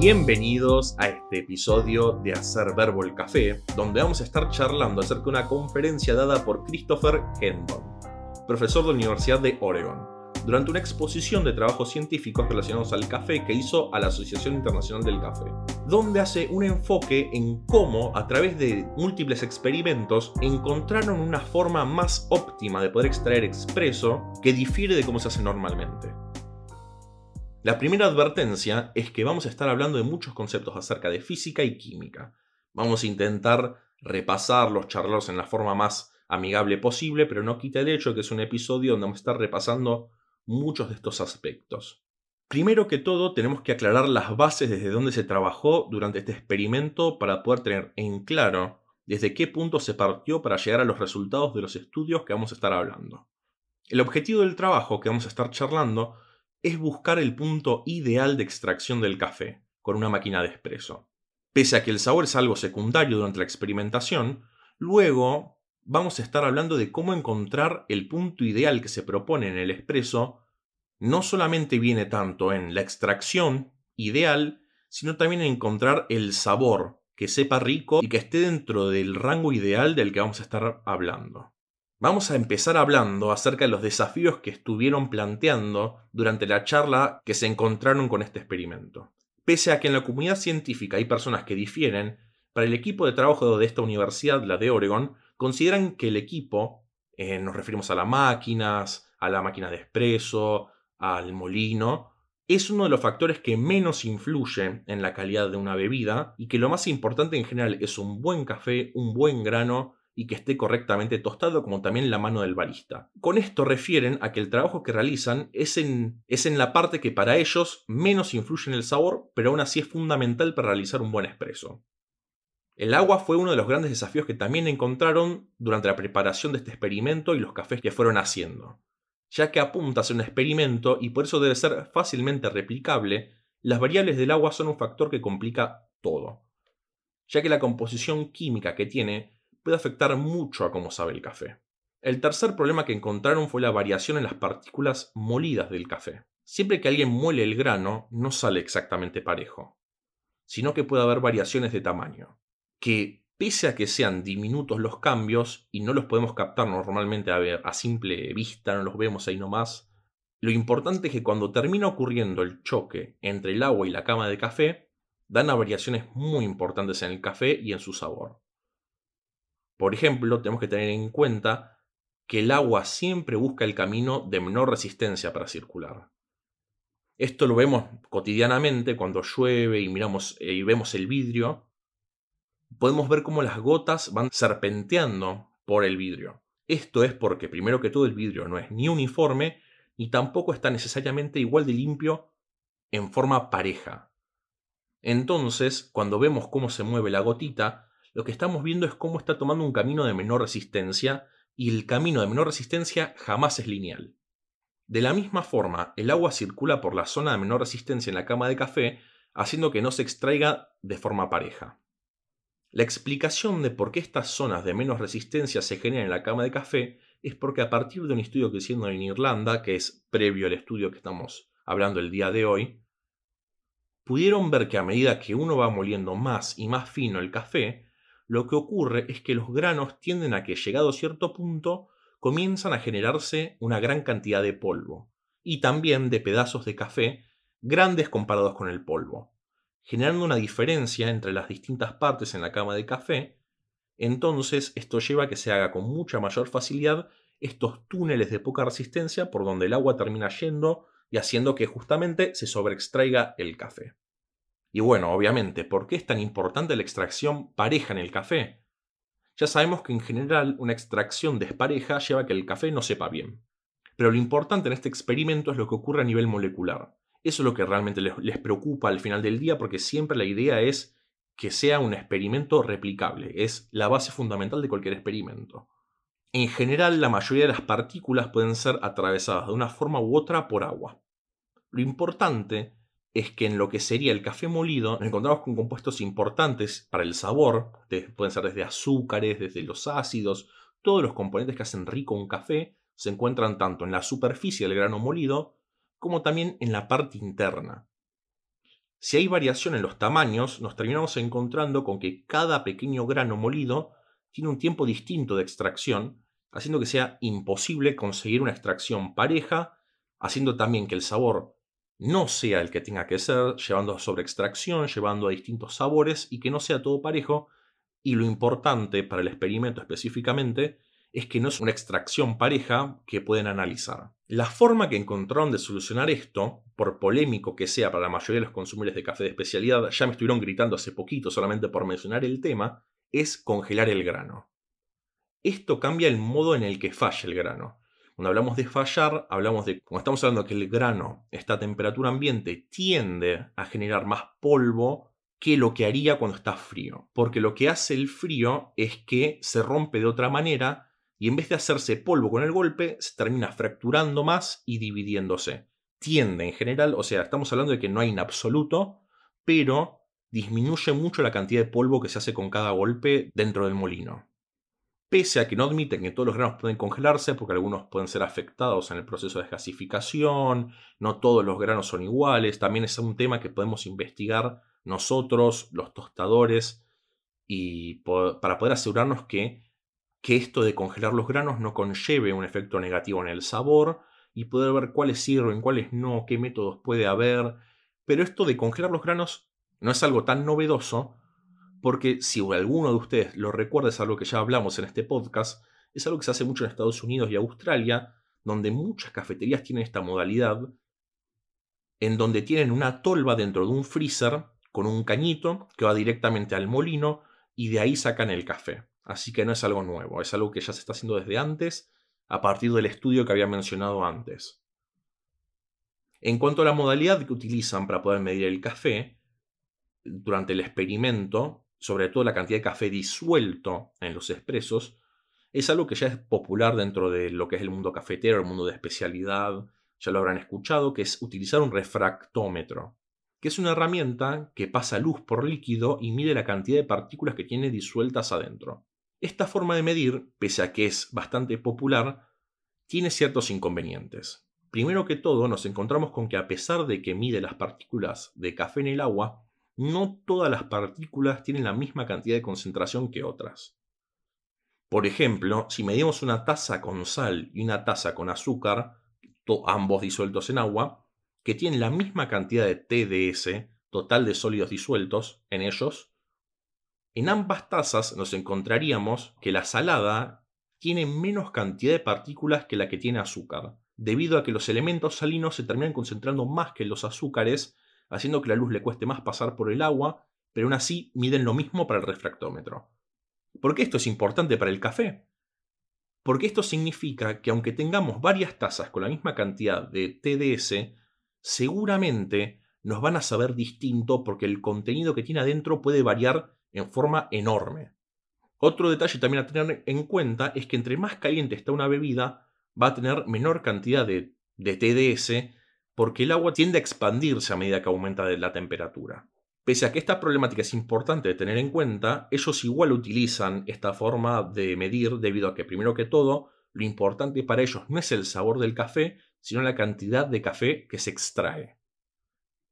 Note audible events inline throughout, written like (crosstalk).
Bienvenidos a este episodio de Hacer Verbo el Café, donde vamos a estar charlando acerca de una conferencia dada por Christopher Hendon, profesor de la Universidad de Oregon durante una exposición de trabajos científicos relacionados al café que hizo a la Asociación Internacional del Café, donde hace un enfoque en cómo, a través de múltiples experimentos, encontraron una forma más óptima de poder extraer expreso que difiere de cómo se hace normalmente. La primera advertencia es que vamos a estar hablando de muchos conceptos acerca de física y química. Vamos a intentar repasarlos, charlarlos en la forma más amigable posible, pero no quita el hecho de que es un episodio donde vamos a estar repasando muchos de estos aspectos. Primero que todo, tenemos que aclarar las bases desde donde se trabajó durante este experimento para poder tener en claro desde qué punto se partió para llegar a los resultados de los estudios que vamos a estar hablando. El objetivo del trabajo que vamos a estar charlando es buscar el punto ideal de extracción del café con una máquina de espresso. Pese a que el sabor es algo secundario durante la experimentación, luego vamos a estar hablando de cómo encontrar el punto ideal que se propone en el expreso, no solamente viene tanto en la extracción ideal, sino también en encontrar el sabor que sepa rico y que esté dentro del rango ideal del que vamos a estar hablando. Vamos a empezar hablando acerca de los desafíos que estuvieron planteando durante la charla que se encontraron con este experimento. Pese a que en la comunidad científica hay personas que difieren, para el equipo de trabajo de esta universidad, la de Oregon, consideran que el equipo, eh, nos referimos a las máquinas, a la máquina de expreso, al molino, es uno de los factores que menos influye en la calidad de una bebida y que lo más importante en general es un buen café, un buen grano y que esté correctamente tostado como también la mano del barista. Con esto refieren a que el trabajo que realizan es en, es en la parte que para ellos menos influye en el sabor, pero aún así es fundamental para realizar un buen expreso. El agua fue uno de los grandes desafíos que también encontraron durante la preparación de este experimento y los cafés que fueron haciendo. Ya que apunta a ser un experimento y por eso debe ser fácilmente replicable, las variables del agua son un factor que complica todo, ya que la composición química que tiene puede afectar mucho a cómo sabe el café. El tercer problema que encontraron fue la variación en las partículas molidas del café. Siempre que alguien muele el grano, no sale exactamente parejo, sino que puede haber variaciones de tamaño que pese a que sean diminutos los cambios y no los podemos captar normalmente a, ver, a simple vista, no los vemos ahí nomás, lo importante es que cuando termina ocurriendo el choque entre el agua y la cama de café, dan a variaciones muy importantes en el café y en su sabor. Por ejemplo, tenemos que tener en cuenta que el agua siempre busca el camino de menor resistencia para circular. Esto lo vemos cotidianamente cuando llueve y miramos eh, y vemos el vidrio podemos ver cómo las gotas van serpenteando por el vidrio. Esto es porque primero que todo el vidrio no es ni uniforme ni tampoco está necesariamente igual de limpio en forma pareja. Entonces, cuando vemos cómo se mueve la gotita, lo que estamos viendo es cómo está tomando un camino de menor resistencia y el camino de menor resistencia jamás es lineal. De la misma forma, el agua circula por la zona de menor resistencia en la cama de café, haciendo que no se extraiga de forma pareja. La explicación de por qué estas zonas de menos resistencia se generan en la cama de café es porque a partir de un estudio que hicieron en Irlanda, que es previo al estudio que estamos hablando el día de hoy, pudieron ver que a medida que uno va moliendo más y más fino el café, lo que ocurre es que los granos tienden a que, llegado a cierto punto, comienzan a generarse una gran cantidad de polvo, y también de pedazos de café grandes comparados con el polvo generando una diferencia entre las distintas partes en la cama de café, entonces esto lleva a que se haga con mucha mayor facilidad estos túneles de poca resistencia por donde el agua termina yendo y haciendo que justamente se sobreextraiga el café. Y bueno, obviamente, ¿por qué es tan importante la extracción pareja en el café? Ya sabemos que en general una extracción despareja lleva a que el café no sepa bien. Pero lo importante en este experimento es lo que ocurre a nivel molecular. Eso es lo que realmente les, preocupa al final del día porque siempre la idea es que sea un experimento replicable. Es la base fundamental de cualquier experimento. En general, la mayoría de las partículas pueden ser atravesadas de una forma u otra por agua. Lo importante es que en lo que sería el café molido nos encontramos con compuestos importantes para el sabor, pueden ser desde azúcares, desde los ácidos, todos los componentes que hacen rico un café se encuentran tanto en la superficie del grano molido como también en la parte interna. Si hay variación en los tamaños, nos terminamos encontrando con que cada pequeño grano molido tiene un tiempo distinto de extracción, haciendo que sea imposible conseguir una extracción pareja, haciendo también que el sabor no sea el que tenga que ser, llevando a sobreextracción, llevando a distintos sabores y que no sea todo parejo. Y lo importante para el experimento específicamente es que no es una extracción pareja que pueden analizar. La forma que encontraron de solucionar esto, por polémico que sea para la mayoría de los consumidores de café de especialidad, ya me estuvieron gritando hace poquito solamente por mencionar el tema, es congelar el grano. Esto cambia el modo en el que falla el grano. Cuando hablamos de fallar, hablamos de, como estamos hablando que el grano está a temperatura ambiente, tiende a generar más polvo que lo que haría cuando está frío. Porque lo que hace el frío es que se rompe de otra manera y en vez de hacerse polvo con el golpe, se termina fracturando más y dividiéndose. Tiende en general, o sea, estamos hablando de que no hay en absoluto, pero disminuye mucho la cantidad de polvo que se hace con cada golpe dentro del molino pese a que no admiten que todos los granos pueden congelarse, porque algunos pueden ser afectados en el proceso de gasificación, no todos los granos son iguales, también es un tema que podemos investigar nosotros, los tostadores, y para poder asegurarnos que, que esto de congelar los granos no conlleve un efecto negativo en el sabor, y poder ver cuáles sirven, cuáles no, qué métodos puede haber. Pero esto de congelar los granos no es algo tan novedoso, porque si alguno de ustedes lo recuerda, es algo que ya hablamos en este podcast, es algo que se hace mucho en Estados Unidos y Australia, donde muchas cafeterías tienen esta modalidad, en donde tienen una tolva dentro de un freezer con un cañito que va directamente al molino y de ahí sacan el café. Así que no es algo nuevo, es algo que ya se está haciendo desde antes, a partir del estudio que había mencionado antes. En cuanto a la modalidad que utilizan para poder medir el café, durante el experimento sobre todo la cantidad de café disuelto en los expresos, es algo que ya es popular dentro de lo que es el mundo cafetero, el mundo de especialidad, ya lo habrán escuchado, que es utilizar un refractómetro, que es una herramienta que pasa luz por líquido y mide la cantidad de partículas que tiene disueltas adentro. Esta forma de medir, pese a que es bastante popular, tiene ciertos inconvenientes. Primero que todo, nos encontramos con que a pesar de que mide las partículas de café en el agua, no todas las partículas tienen la misma cantidad de concentración que otras. Por ejemplo, si medimos una taza con sal y una taza con azúcar, ambos disueltos en agua, que tienen la misma cantidad de TDS, total de sólidos disueltos, en ellos, en ambas tazas nos encontraríamos que la salada tiene menos cantidad de partículas que la que tiene azúcar, debido a que los elementos salinos se terminan concentrando más que los azúcares haciendo que la luz le cueste más pasar por el agua, pero aún así miden lo mismo para el refractómetro. ¿Por qué esto es importante para el café? Porque esto significa que aunque tengamos varias tazas con la misma cantidad de TDS, seguramente nos van a saber distinto porque el contenido que tiene adentro puede variar en forma enorme. Otro detalle también a tener en cuenta es que entre más caliente está una bebida, va a tener menor cantidad de, de TDS porque el agua tiende a expandirse a medida que aumenta la temperatura. Pese a que esta problemática es importante de tener en cuenta, ellos igual utilizan esta forma de medir debido a que, primero que todo, lo importante para ellos no es el sabor del café, sino la cantidad de café que se extrae.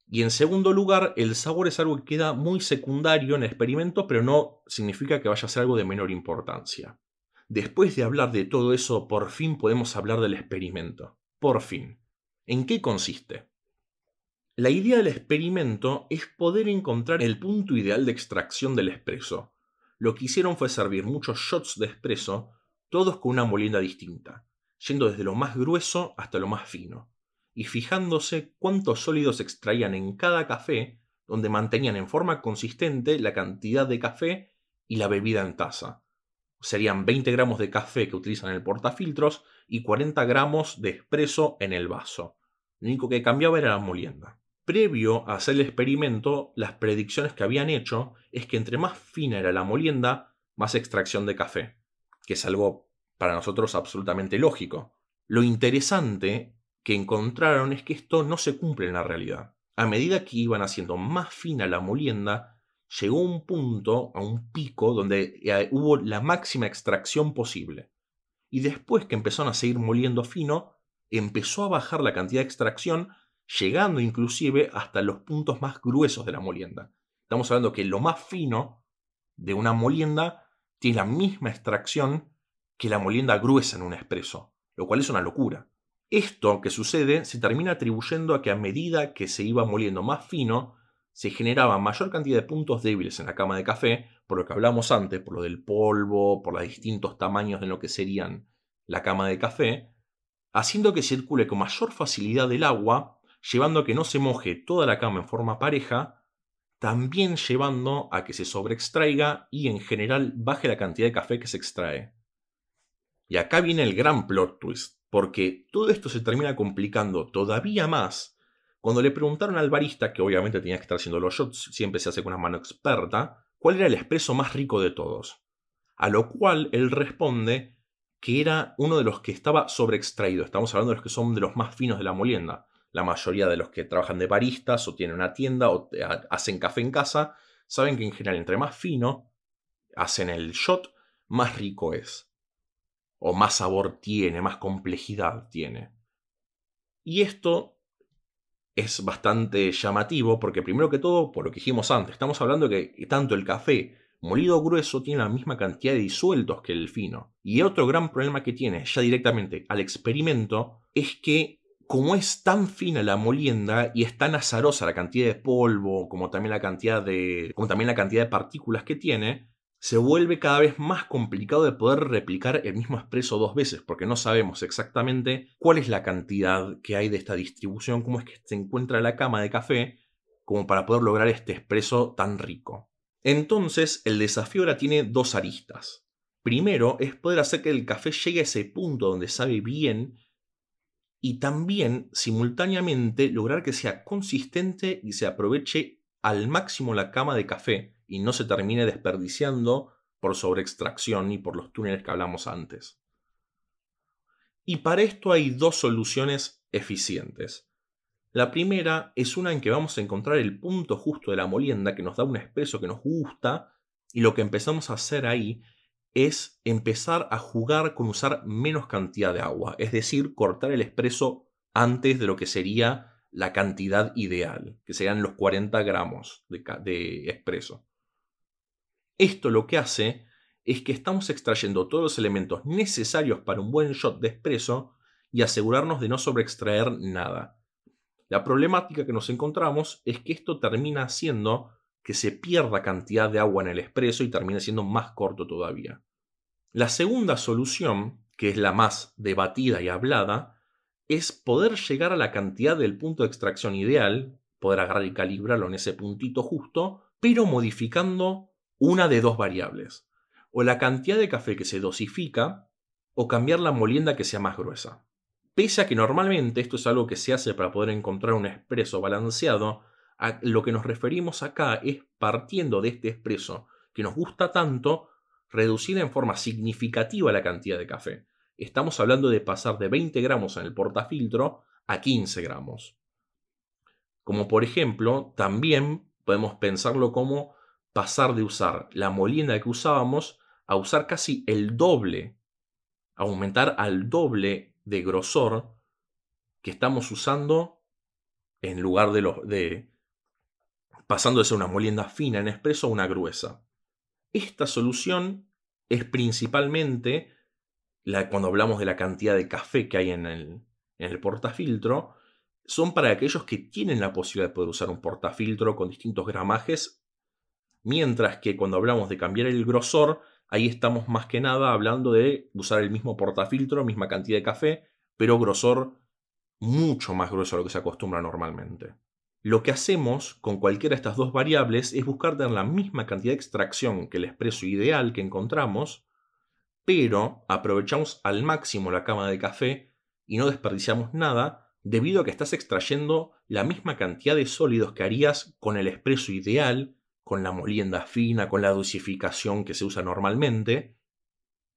Y en segundo lugar, el sabor es algo que queda muy secundario en el experimento, pero no significa que vaya a ser algo de menor importancia. Después de hablar de todo eso, por fin podemos hablar del experimento. Por fin. ¿En qué consiste? La idea del experimento es poder encontrar el punto ideal de extracción del espresso. Lo que hicieron fue servir muchos shots de espresso, todos con una molienda distinta, yendo desde lo más grueso hasta lo más fino, y fijándose cuántos sólidos extraían en cada café, donde mantenían en forma consistente la cantidad de café y la bebida en taza. Serían 20 gramos de café que utilizan en el portafiltros y 40 gramos de espresso en el vaso. Lo único que cambiaba era la molienda. Previo a hacer el experimento, las predicciones que habían hecho es que entre más fina era la molienda, más extracción de café, que es algo para nosotros absolutamente lógico. Lo interesante que encontraron es que esto no se cumple en la realidad. A medida que iban haciendo más fina la molienda, llegó un punto, a un pico, donde eh, hubo la máxima extracción posible. Y después que empezaron a seguir moliendo fino, empezó a bajar la cantidad de extracción llegando inclusive hasta los puntos más gruesos de la molienda. Estamos hablando que lo más fino de una molienda tiene la misma extracción que la molienda gruesa en un espresso, lo cual es una locura. Esto que sucede se termina atribuyendo a que a medida que se iba moliendo más fino, se generaba mayor cantidad de puntos débiles en la cama de café, por lo que hablamos antes, por lo del polvo, por los distintos tamaños de lo que serían la cama de café, haciendo que circule con mayor facilidad el agua, llevando a que no se moje toda la cama en forma pareja, también llevando a que se sobreextraiga y en general baje la cantidad de café que se extrae. Y acá viene el gran plot twist, porque todo esto se termina complicando todavía más cuando le preguntaron al barista, que obviamente tenía que estar haciendo los shots, siempre se hace con una mano experta, cuál era el expreso más rico de todos. A lo cual él responde que era uno de los que estaba sobreextraído. Estamos hablando de los que son de los más finos de la molienda. La mayoría de los que trabajan de baristas o tienen una tienda o hacen café en casa saben que en general entre más fino hacen el shot, más rico es. O más sabor tiene, más complejidad tiene. Y esto es bastante llamativo porque primero que todo, por lo que dijimos antes, estamos hablando de que tanto el café molido grueso tiene la misma cantidad de disueltos que el fino. Y otro gran problema que tiene ya directamente al experimento es que como es tan fina la molienda y es tan azarosa la cantidad de polvo, como también la cantidad de, como también la cantidad de partículas que tiene, se vuelve cada vez más complicado de poder replicar el mismo expreso dos veces, porque no sabemos exactamente cuál es la cantidad que hay de esta distribución, cómo es que se encuentra la cama de café, como para poder lograr este expreso tan rico. Entonces, el desafío ahora tiene dos aristas. Primero es poder hacer que el café llegue a ese punto donde sabe bien y también simultáneamente lograr que sea consistente y se aproveche al máximo la cama de café y no se termine desperdiciando por sobreextracción y por los túneles que hablamos antes. Y para esto hay dos soluciones eficientes. La primera es una en que vamos a encontrar el punto justo de la molienda que nos da un espeso que nos gusta y lo que empezamos a hacer ahí es empezar a jugar con usar menos cantidad de agua, es decir, cortar el espresso antes de lo que sería la cantidad ideal, que serían los 40 gramos de, de. Esto lo que hace es que estamos extrayendo todos los elementos necesarios para un buen shot de espresso y asegurarnos de no sobreextraer nada. La problemática que nos encontramos es que esto termina haciendo que se pierda cantidad de agua en el espresso y termina siendo más corto todavía. La segunda solución, que es la más debatida y hablada, es poder llegar a la cantidad del punto de extracción ideal, poder agarrar y calibrarlo en ese puntito justo, pero modificando una de dos variables, o la cantidad de café que se dosifica, o cambiar la molienda que sea más gruesa. Pese a que normalmente esto es algo que se hace para poder encontrar un expreso balanceado, lo que nos referimos acá es partiendo de este expreso que nos gusta tanto, reducir en forma significativa la cantidad de café. Estamos hablando de pasar de 20 gramos en el portafiltro a 15 gramos. Como por ejemplo, también podemos pensarlo como pasar de usar la molienda que usábamos a usar casi el doble, aumentar al doble de grosor que estamos usando en lugar de, los de pasando de ser una molienda fina en expreso a una gruesa. Esta solución es principalmente la, cuando hablamos de la cantidad de café que hay en el, en el portafiltro, son para aquellos que tienen la posibilidad de poder usar un portafiltro con distintos gramajes Mientras que cuando hablamos de cambiar el grosor, ahí estamos más que nada hablando de usar el mismo portafiltro, misma cantidad de café, pero grosor mucho más grueso a lo que se acostumbra normalmente. Lo que hacemos con cualquiera de estas dos variables es buscar tener la misma cantidad de extracción que el expreso ideal que encontramos, pero aprovechamos al máximo la cama de café y no desperdiciamos nada debido a que estás extrayendo la misma cantidad de sólidos que harías con el expreso ideal con la molienda fina, con la dosificación que se usa normalmente,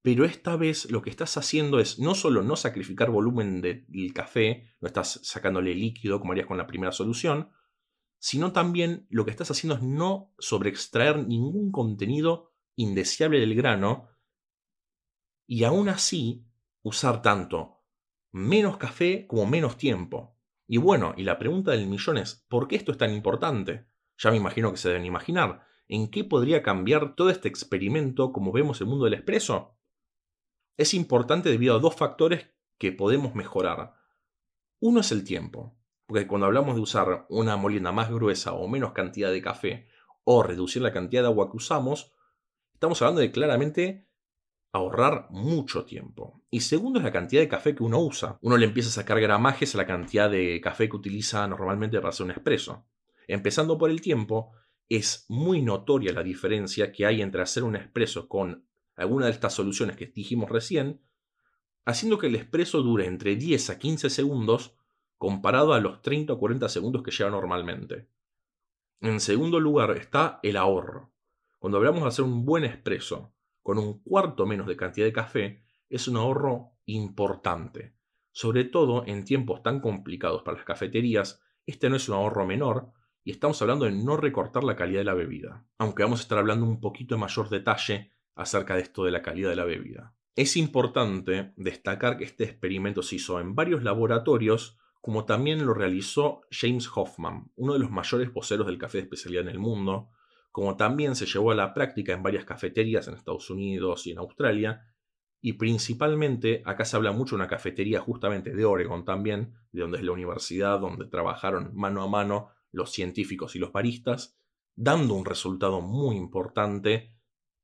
pero esta vez lo que estás haciendo es no solo no sacrificar volumen del café, no estás sacándole líquido como harías con la primera solución, sino también lo que estás haciendo es no sobreextraer ningún contenido indeseable del grano y aún así usar tanto menos café como menos tiempo. Y bueno, y la pregunta del millón es, ¿por qué esto es tan importante? Ya me imagino que se deben imaginar. ¿En qué podría cambiar todo este experimento como vemos el mundo del expreso? Es importante debido a dos factores que podemos mejorar. Uno es el tiempo, porque cuando hablamos de usar una molienda más gruesa o menos cantidad de café o reducir la cantidad de agua que usamos, estamos hablando de claramente ahorrar mucho tiempo. Y segundo es la cantidad de café que uno usa. Uno le empieza a sacar gramajes a la cantidad de café que utiliza normalmente para hacer un espresso. Empezando por el tiempo, es muy notoria la diferencia que hay entre hacer un espresso con alguna de estas soluciones que dijimos recién, haciendo que el espresso dure entre 10 a 15 segundos comparado a los 30 o 40 segundos que lleva normalmente. En segundo lugar está el ahorro. Cuando hablamos de hacer un buen espresso con un cuarto menos de cantidad de café, es un ahorro importante. Sobre todo en tiempos tan complicados para las cafeterías, este no es un ahorro menor, y estamos hablando de no recortar la calidad de la bebida, aunque vamos a estar hablando un poquito de mayor detalle acerca de esto de la calidad de la bebida. Es importante destacar que este experimento se hizo en varios laboratorios, como también lo realizó James Hoffman, uno de los mayores voceros del café de especialidad en el mundo, como también se llevó a la práctica en varias cafeterías en Estados Unidos y en Australia, y principalmente acá se habla mucho de una cafetería justamente de Oregon también, de donde es la universidad, donde trabajaron mano a mano los científicos y los baristas, dando un resultado muy importante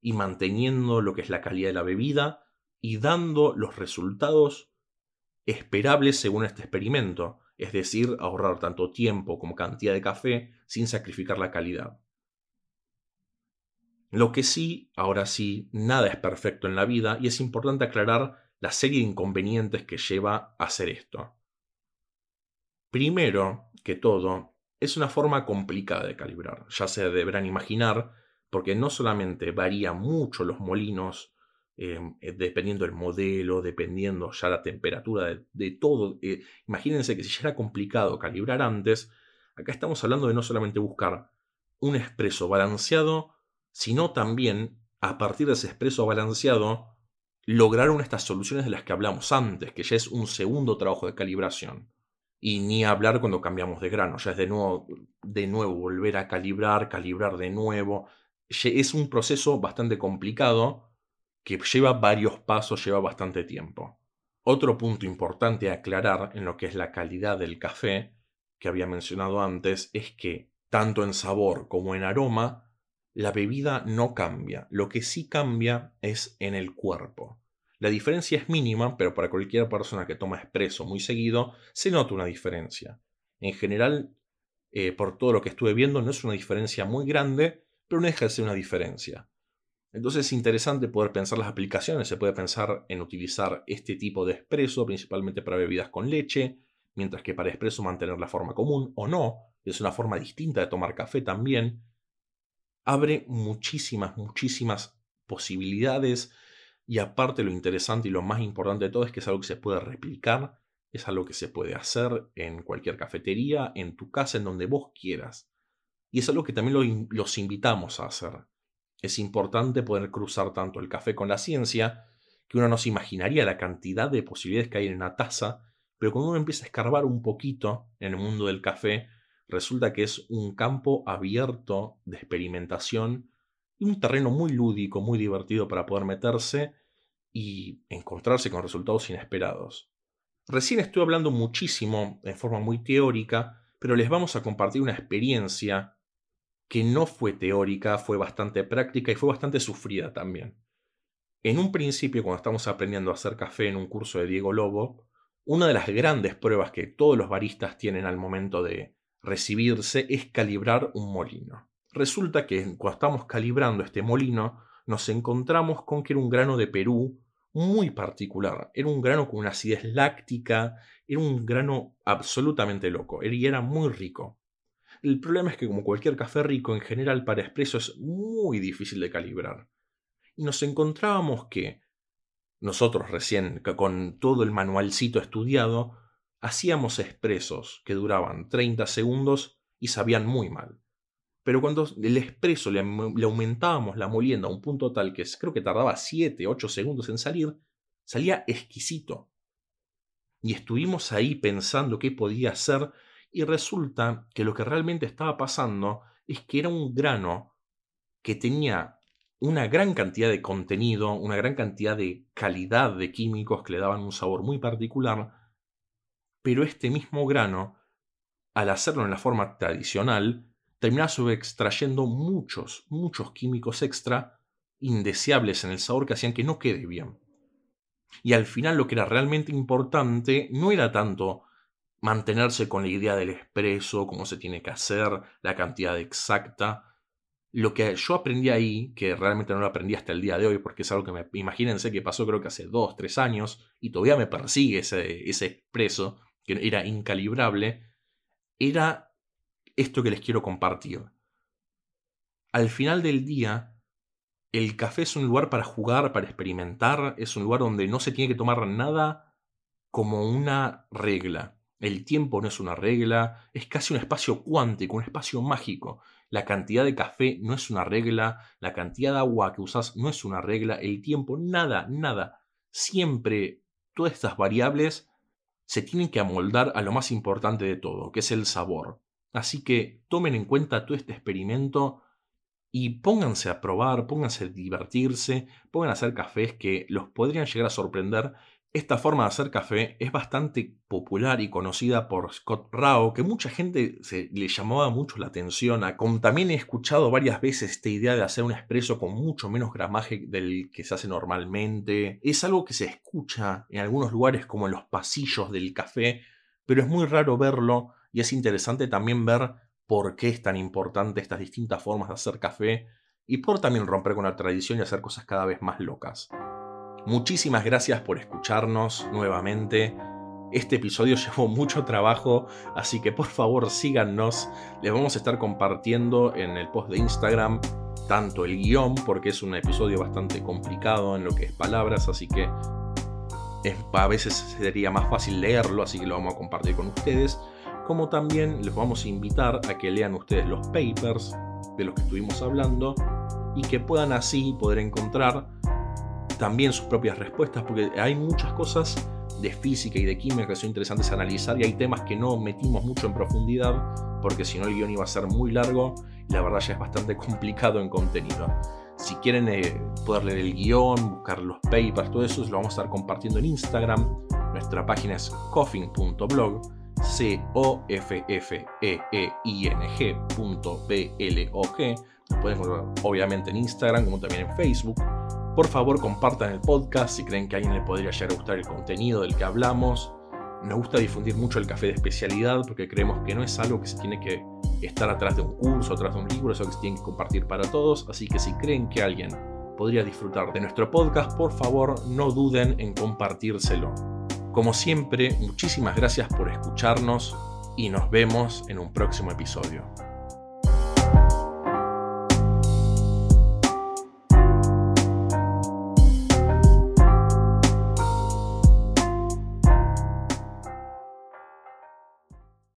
y manteniendo lo que es la calidad de la bebida y dando los resultados esperables según este experimento, es decir, ahorrar tanto tiempo como cantidad de café sin sacrificar la calidad. Lo que sí, ahora sí, nada es perfecto en la vida y es importante aclarar la serie de inconvenientes que lleva a hacer esto. Primero que todo, es una forma complicada de calibrar, ya se deberán imaginar, porque no solamente varía mucho los molinos, em, eh, dependiendo del modelo, dependiendo ya la temperatura de, todo. Eh, imagínense que si ya era complicado calibrar antes, acá estamos hablando de no solamente buscar un expreso balanceado, sino también, a partir de ese expreso balanceado, lograr una de estas soluciones de las que hablamos antes, que ya es un segundo trabajo de calibración. Y ni hablar cuando cambiamos de grano, ya es de nuevo, de nuevo volver a calibrar, calibrar de nuevo. Es un proceso bastante complicado que lleva varios pasos, lleva bastante tiempo. Otro punto importante a aclarar en lo que es la calidad del café que había mencionado antes es que tanto en sabor como en aroma la bebida no cambia, lo que sí cambia es en el cuerpo. La diferencia es mínima, pero para cualquier persona que toma expreso muy seguido, se nota una diferencia. En general, eh, por todo lo que estuve viendo, no es una diferencia muy grande, pero no deja de ser una diferencia. Entonces es interesante poder pensar las aplicaciones. Se puede pensar en utilizar este tipo de expreso, principalmente para bebidas con leche, mientras que para expreso mantener la forma común o no. Es una forma distinta de tomar café también abre muchísimas, muchísimas posibilidades y aparte lo interesante y lo más importante de todo es que es algo que se puede replicar, es algo que se puede hacer en cualquier cafetería, en tu casa, en donde vos quieras. Y es algo que también los invitamos a hacer. Es importante poder cruzar tanto el café con la ciencia, que uno no se imaginaría la cantidad de posibilidades que hay en una taza, pero cuando uno empieza a escarbar un poquito en el mundo del café, resulta que es un campo abierto de experimentación un terreno muy lúdico, muy divertido para poder meterse y encontrarse con resultados inesperados. Recién estoy hablando muchísimo en forma muy teórica, pero les vamos a compartir una experiencia que no fue teórica, fue bastante práctica y fue bastante sufrida también. En un principio, cuando estamos aprendiendo a hacer café en un curso de Diego Lobo, una de las grandes pruebas que todos los baristas tienen al momento de recibirse es calibrar un molino. Resulta que cuando estamos calibrando este molino, nos encontramos con que era un grano de Perú muy particular. Era un grano con una acidez láctica, era un grano absolutamente loco y era muy rico. El problema es que como cualquier café rico en general para expreso es muy difícil de calibrar. Y nos encontrábamos que nosotros recién con todo el manualcito estudiado hacíamos expresos que duraban 30 segundos y sabían muy mal. Pero cuando el expreso le, aumentábamos la molienda a un punto tal que creo que tardaba 7, 8 segundos en salir, salía exquisito. y estuvimos ahí pensando qué podía hacer y resulta que lo que realmente estaba pasando es que era un grano que tenía una gran cantidad de contenido, una gran cantidad de calidad de químicos que le daban un sabor muy particular, pero este mismo grano, al hacerlo en la forma tradicional, terminaba subextrayendo muchos, muchos químicos extra indeseables en el sabor que hacían que no quede bien. Y al final lo que era realmente importante no era tanto mantenerse con la idea del expreso, cómo se tiene que hacer, la cantidad exacta. Lo que yo aprendí ahí, que realmente no lo aprendí hasta el día de hoy, porque es algo que me, imagínense que pasó creo que hace dos, tres años, y todavía me persigue ese, ese expreso, que era incalibrable, era esto que les quiero compartir. Al final del día, el café es un lugar para jugar, para experimentar, es un lugar donde no se tiene que tomar nada como una regla. El tiempo no es una regla, es casi un espacio cuántico, un espacio mágico. La cantidad de café no es una regla, la cantidad de agua que usas no es una regla, el tiempo, nada, nada. Siempre todas estas variables se tienen que amoldar a lo más importante de todo, que es el sabor. Así que tomen en cuenta todo este experimento y pónganse a probar, pónganse a divertirse, pongan a hacer cafés que los podrían llegar a sorprender. Esta forma de hacer café es bastante popular y conocida por Scott Rao, que mucha gente se, le llamaba mucho la atención. A, como también he escuchado varias veces esta idea de hacer un espresso con mucho menos gramaje del que se hace normalmente. Es algo que se escucha en algunos lugares como en los pasillos del café, pero es muy raro verlo y es interesante también ver por qué es tan importante estas distintas formas de hacer café y por también romper con la tradición y hacer cosas cada vez más locas. Muchísimas gracias por escucharnos nuevamente. Este episodio (laughs) llevó mucho trabajo, así que por favor síganos. Les vamos a estar compartiendo en el post de Instagram tanto el guion, porque es un episodio bastante complicado en lo que es palabras, así que a veces sería más fácil leerlo, así que lo vamos a compartir con ustedes como también les vamos a invitar a que lean ustedes los papers de los que estuvimos hablando y que puedan así poder encontrar también sus propias respuestas, porque hay muchas cosas de física y de química que son interesantes analizar y hay temas que no metimos mucho en profundidad, porque si no el guion iba a ser muy largo y la verdad ya es bastante (laughs) complicado en contenido. Si quieren eh, poder leer el guion, buscar los papers, todo eso, lo vamos a estar compartiendo en Instagram. Nuestra página es coffin.blog C-O-F-F-E-E-I-N-G.blog. Nos pueden encontrar obviamente en Instagram como también en Facebook. Por favor, compartan el podcast si creen que a alguien le podría llegar a gustar el contenido del que hablamos. Nos gusta difundir mucho el café de especialidad porque creemos que no es algo que se tiene que estar atrás de un curso, atrás de un libro, es algo que se tiene que compartir para todos. Así que si creen que alguien podría disfrutar de nuestro podcast, por favor no duden en compartírselo. Como siempre, muchísimas gracias por escucharnos y nos vemos en un próximo episodio.